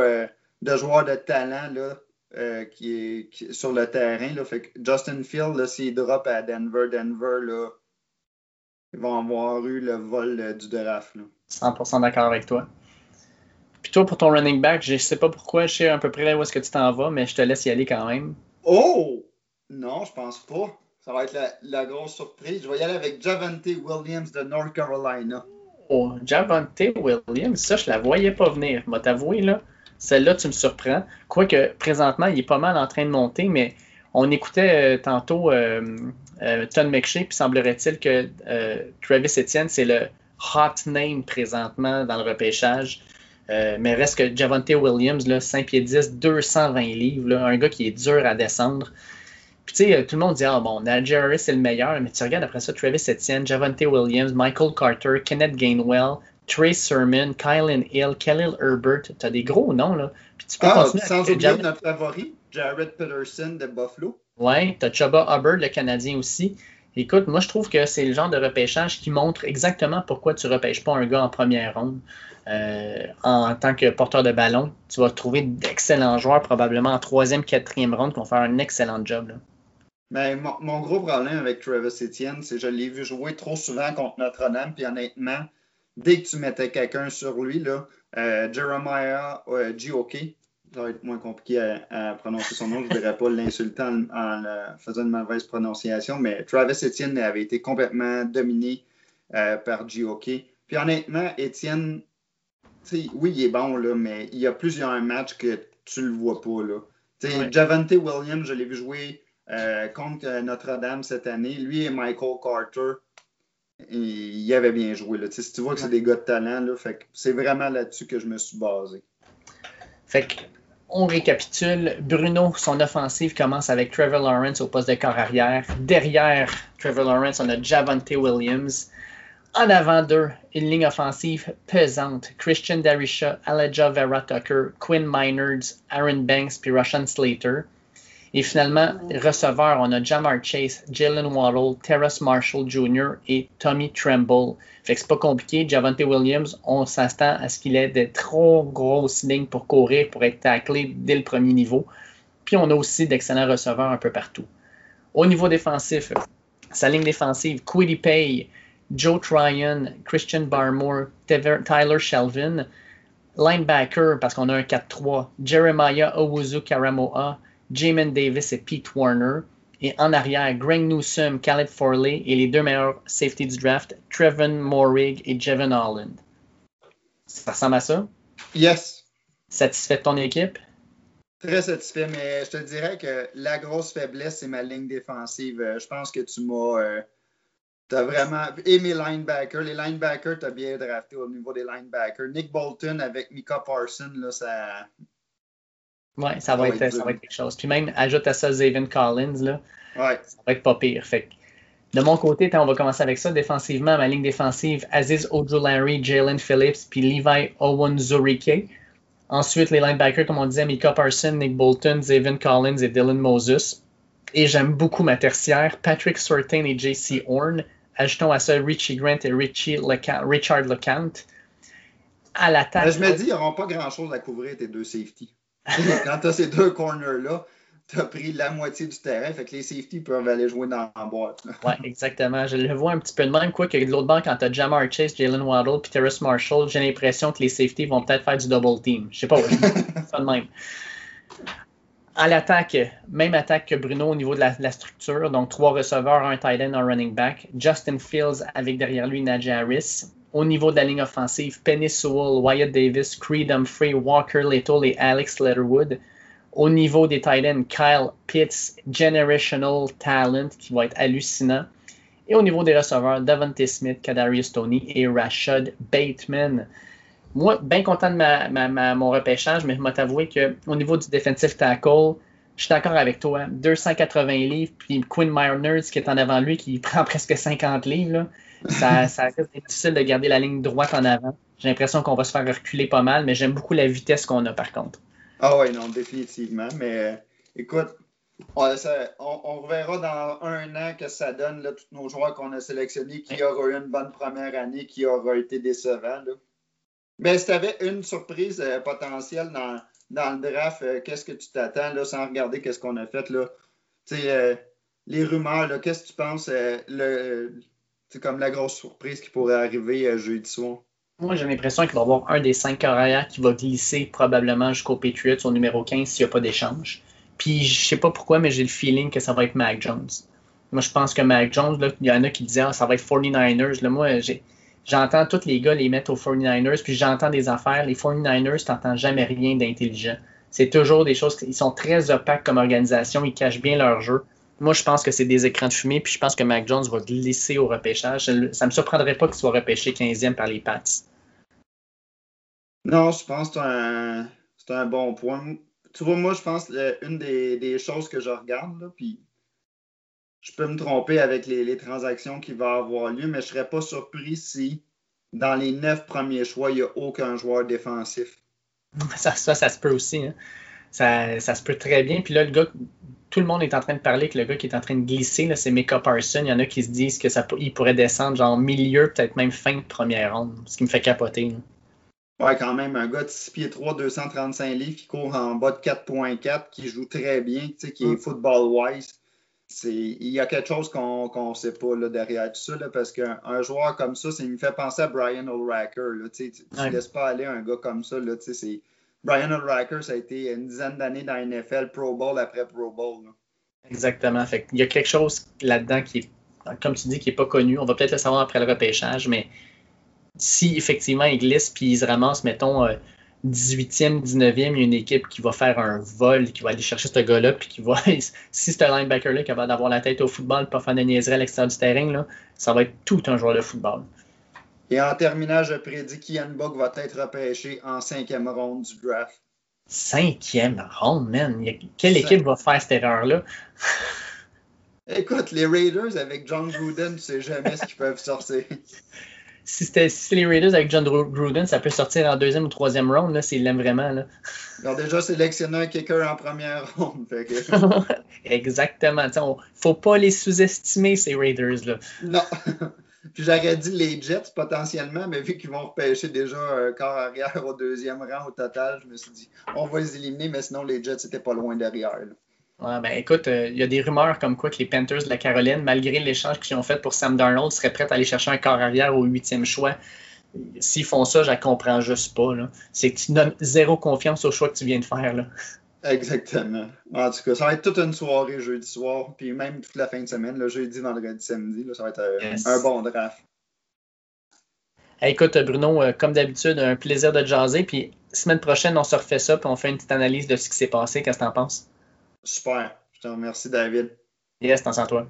de joueurs de talent là, euh, qui, est, sur le terrain. Là. Fait que Justin Field, s'il drop à Denver, Denver, là, ils vont avoir eu le vol euh, du draft. Là. 100% d'accord avec toi. Puis toi, pour ton running back, je sais pas pourquoi, je sais à peu près où est-ce que tu t'en vas, mais je te laisse y aller quand même. Oh! Non, je pense pas. Ça va être la, grosse surprise. Je vais y aller avec Javante Williams de North Carolina. Oh, Javante Williams, ça, je la voyais pas venir. Vais t'avouer, là. Celle-là, tu me surprends. Quoique, présentement, il est pas mal en train de monter, mais on écoutait euh, tantôt euh, euh, Tom McShay, puis semblerait-il que Travis Etienne, c'est le hot name présentement dans le repêchage. mais reste que Javante Williams, là, 5 pieds 10, 220 livres, un gars qui est dur à descendre. Puis, tu sais, tout le monde dit, ah bon, Najee Harris, c'est le meilleur, mais tu regardes après ça, Travis Etienne, Javante Williams, Michael Carter, Kenneth Gainwell, Trey Sermon, Kylan Hill, Khalil Herbert. Tu as des gros noms, là. Puis tu peux ah, continuer sans oublier notre favori, Jared Peterson de Buffalo. Ouais, tu as Chuba Hubbard, le Canadien aussi. Écoute, moi, je trouve que c'est le genre de repêchage qui montre exactement pourquoi tu ne repêches pas un gars en première ronde. Euh, en tant que porteur de ballon, tu vas trouver d'excellents joueurs, probablement en troisième, quatrième ronde, qui vont faire un excellent job. Là. Mais mon, mon, gros problème avec Travis Etienne, c'est que je l'ai vu jouer trop souvent contre Notre-Dame, puis honnêtement, dès que tu mettais quelqu'un sur lui, là, euh, Jeremiah euh, G.O.K., ça va être moins compliqué à, prononcer son nom, je ne dirais pas l'insultant en, faisant une mauvaise prononciation, mais Travis Etienne avait été complètement dominé euh, par G.O.K. Puis honnêtement, Etienne, oui, il est bon, là, mais il y a plusieurs matchs que tu ne le vois pas. Là. Javante Williams, je l'ai vu jouer contre Notre-Dame cette année. Lui et Michael Carter, il avait bien joué. Là. Si tu vois que c'est des gars de talent, c'est vraiment là-dessus que je me suis basé. Fait on récapitule. Bruno, son offensive commence avec Trevor Lawrence au poste de corps arrière. Derrière Trevor Lawrence, on a Javante Williams. En avant d'eux, une ligne offensive pesante. Christian Darisha, Elijah Vera Tucker, Quinn Minards, Aaron Banks puis Russian Slater. Et finalement, receveur, on a Jamar Chase, Jalen Waddle, Terrace Marshall Jr. et Tommy Tremble. Fait que c'est pas compliqué. Javante Williams, on s'attend à ce qu'il ait de trop grosses lignes pour courir, pour être taclé dès le premier niveau. Puis on a aussi d'excellents receveurs un peu partout. Au niveau défensif, sa ligne défensive, Quiddy Pay, Joe Tryon, Christian Barmore, Tyler Shelvin. Linebacker, parce qu'on a un 4-3, Jeremiah Owuzu Karamoa, Jamin Davis et Pete Warner. Et en arrière, Greg Newsom, Caleb Forley et les deux meilleurs safety du draft, Trevin Morig et Jevon Holland. Ça ressemble à ça? Yes. Satisfait de ton équipe? Très satisfait, mais je te dirais que la grosse faiblesse, c'est ma ligne défensive. Euh, je pense que tu m'as. Euh, as vraiment. Et mes linebackers. Les linebackers, tu as bien drafté au niveau des linebackers. Nick Bolton avec Mika Parson, là, ça, oui, ça, va être, ça va être quelque chose. Puis même, ajoute à ça Zayvon Collins, là, ouais. ça va être pas pire. Fait de mon côté, on va commencer avec ça. Défensivement, ma ligne défensive, Aziz Ojulari, Jalen Phillips, puis Levi Owenzurike. Ensuite, les linebackers, comme on disait, Mika Parson, Nick Bolton, Zayvon Collins et Dylan Moses. Et j'aime beaucoup ma tertiaire, Patrick Sortain et JC Horn. Ajoutons à ça Richie Grant et Richie Richard LeCant. À l'attaque. Je me dis, ils n'auront pas grand-chose à couvrir tes deux safeties. Quand tu as ces deux corners-là, tu as pris la moitié du terrain, fait que les safeties peuvent aller jouer dans la boîte. Oui, exactement. Je le vois un petit peu de même. Quoi que de l'autre banc, quand tu as Jamar Chase, Jalen Waddle puis Terrace Marshall, j'ai l'impression que les safeties vont peut-être faire du double team. Je sais pas, ça de même. À l'attaque, même attaque que Bruno au niveau de la, structure. Donc, trois receveurs, un tight end, un running back. Justin Fields avec derrière lui Najee Harris. Au niveau de la ligne offensive, Penny Sewell, Wyatt Davis, Creed Humphrey, Walker Little et Alex Letterwood. Au niveau des tight ends, Kyle Pitts, Generational Talent, qui va être hallucinant. Et au niveau des receveurs, Davante Smith, Kadarius Tony et Rashad Bateman. Moi, bien content de mon repêchage, mais je vais t'avouer qu'au niveau du defensive tackle, je suis d'accord avec toi. 280 livres, puis Quinn Myers qui est en avant lui, qui prend presque 50 livres. Ça, ça difficile de garder la ligne droite en avant. J'ai l'impression qu'on va se faire reculer pas mal, mais j'aime beaucoup la vitesse qu'on a par contre. Ah oui, non, définitivement. Mais euh, écoute, on, reverra dans un an que ça donne, là, tous nos joueurs qu'on a sélectionnés, qui aura eu une bonne première année, qui aura été décevant. Là. Mais si tu avais une surprise euh, potentielle dans, le draft, euh, qu'est-ce que tu t'attends, là, sans regarder qu'est-ce qu'on a fait, là? Les rumeurs, qu'est-ce que tu penses, le, c'est comme la grosse surprise qui pourrait arriver jeudi soir? Moi, j'ai l'impression qu'il va y avoir un des cinq carrières qui va glisser probablement jusqu'au Patriots au numéro 15 s'il n'y a pas d'échange. Puis, je sais pas pourquoi, mais j'ai le feeling que ça va être Mac Jones. Moi, je pense que Mac Jones, il y en a qui disaient ah, ça va être 49ers. Là, moi, j'entends tous les gars les mettre aux 49ers, puis j'entends des affaires. Les 49ers, t'entends jamais rien d'intelligent. C'est toujours des choses, ils sont très opaques comme organisation, ils cachent bien leur jeu. Moi, je pense que c'est des écrans de fumée, puis je pense que Mac Jones va glisser au repêchage. Ça ne me surprendrait pas qu'il soit repêché 15e par les Pats. Non, je pense que c'est un, bon point. Tu vois, moi, je pense que une des, des choses que je regarde, là, puis je peux me tromper avec les, transactions qui vont avoir lieu, mais je ne serais pas surpris si dans les neuf premiers choix, il n'y a aucun joueur défensif. Ça, ça, se peut aussi. Hein. Ça, se peut très bien. Puis là, le gars, tout le monde est en train de parler que le gars qui est en train de glisser, c'est Mika Parson. Il y en a qui se disent que ça il pourrait descendre genre milieu, peut-être même fin de première ronde, ce qui me fait capoter. Ouais, quand même, un gars de 6 pieds 3, 235 livres, qui court en bas de 4.4, qui joue très bien, qui est mm. football-wise il y a quelque chose qu'on ne sait pas là, derrière tout ça, parce qu'un joueur comme ça, ça me fait penser à Brian O'Racker. Tu ne laisses pas aller un gars comme ça. Là, Brian ça a été une dizaine d'années dans NFL, Pro Bowl après Pro Bowl. Exactement. Il y a quelque chose là-dedans qui comme tu dis, qui n'est pas connu. On va peut-être le savoir après le repêchage, mais si effectivement il glisse puis il se ramasse, mettons, euh, 18e, 19e, il y a une équipe qui va faire un vol, qui va aller chercher ce gars-là, puis qui va, si ce linebacker-là est capable d'avoir la tête au football, pas faire de niaiserie à l'extérieur du terrain, ça va être tout un joueur de football. Et en terminant, je prédis qu'Ian Buck va être repêché en cinquième ronde du draft. Cinquième ronde, man. Quelle équipe va faire cette erreur-là? Écoute, les Raiders avec John Gruden, tu sais jamais ce qu'ils peuvent sortir. si c'était les Raiders avec John Gruden, ça peut sortir en deuxième ou troisième round, là, s'il l'aime vraiment. Là. Ils ont déjà sélectionné un kicker en première ronde. Exactement. Il ne faut pas les sous-estimer, ces Raiders. Là. Non. Puis j'aurais dit les Jets potentiellement, mais vu qu'ils vont repêcher déjà un corps arrière au deuxième rang au total, je me suis dit, on va les éliminer, mais sinon les Jets étaient pas loin derrière. Ouais, ben écoute, euh, il y a des rumeurs comme quoi que les Panthers de la Caroline, malgré l'échange qu'ils ont fait pour Sam Darnold, seraient prêts à aller chercher un corps arrière au huitième choix. S'ils font ça, je ne comprends juste pas. C'est que tu donnes zéro confiance au choix que tu viens de faire. Là. Exactement. En tout cas, ça va être toute une soirée jeudi soir, puis même toute la fin de semaine, le jeudi, vendredi, samedi. ça va être euh, un, bon draft. écoute, Bruno, euh, comme d'habitude, un plaisir de jaser. Puis semaine prochaine, on se refait ça, puis on fait une petite analyse de ce qui s'est passé. Qu'est-ce que tu en penses? Super. Je te remercie, David. Yes, t'en sens toi.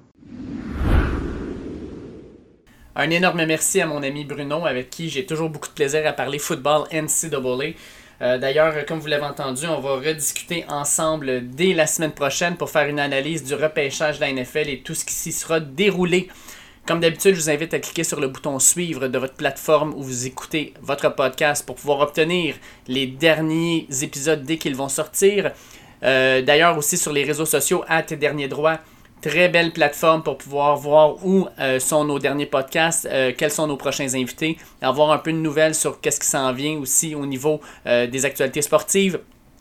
Un énorme merci à mon ami Bruno, avec qui j'ai toujours beaucoup de plaisir à parler football NCAA. Euh, D'ailleurs, comme vous l'avez entendu, on va rediscuter ensemble dès la semaine prochaine pour faire une analyse du repêchage de la NFL et tout ce qui s'y sera déroulé. Comme d'habitude, je vous invite à cliquer sur le bouton suivre de votre plateforme où vous écoutez votre podcast pour pouvoir obtenir les derniers épisodes dès qu'ils vont sortir. Euh, d'ailleurs, aussi sur les réseaux sociaux, à tes derniers droits. Très belle plateforme pour pouvoir voir où euh, sont nos derniers podcasts, euh, quels sont nos prochains invités, avoir un peu de nouvelles sur qu'est-ce qui s'en vient aussi au niveau des actualités sportives.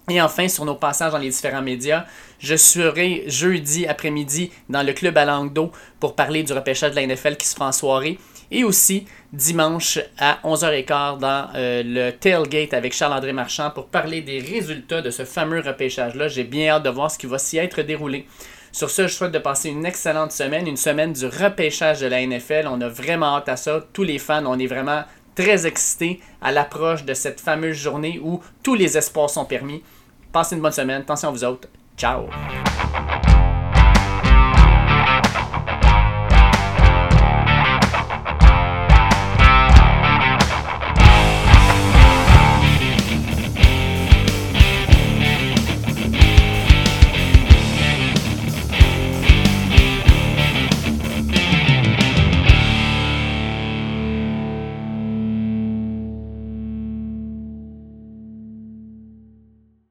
Et enfin, sur nos passages dans les différents médias, je serai jeudi après-midi dans le club à langue d'eau pour parler du repêchage de la NFL qui se fera en soirée. Et aussi dimanche à 11h15 dans euh, le tailgate avec Charles-André Marchand pour parler des résultats de ce fameux repêchage-là. J'ai bien hâte de voir ce qui va s'y être déroulé. Sur ce, je souhaite de passer une excellente semaine, une semaine du repêchage de la NFL. On a vraiment hâte à ça. Tous les fans, on est vraiment très excités à l'approche de cette fameuse journée où tous les espoirs sont permis. Passez une bonne semaine. Attention à vous autres. Ciao!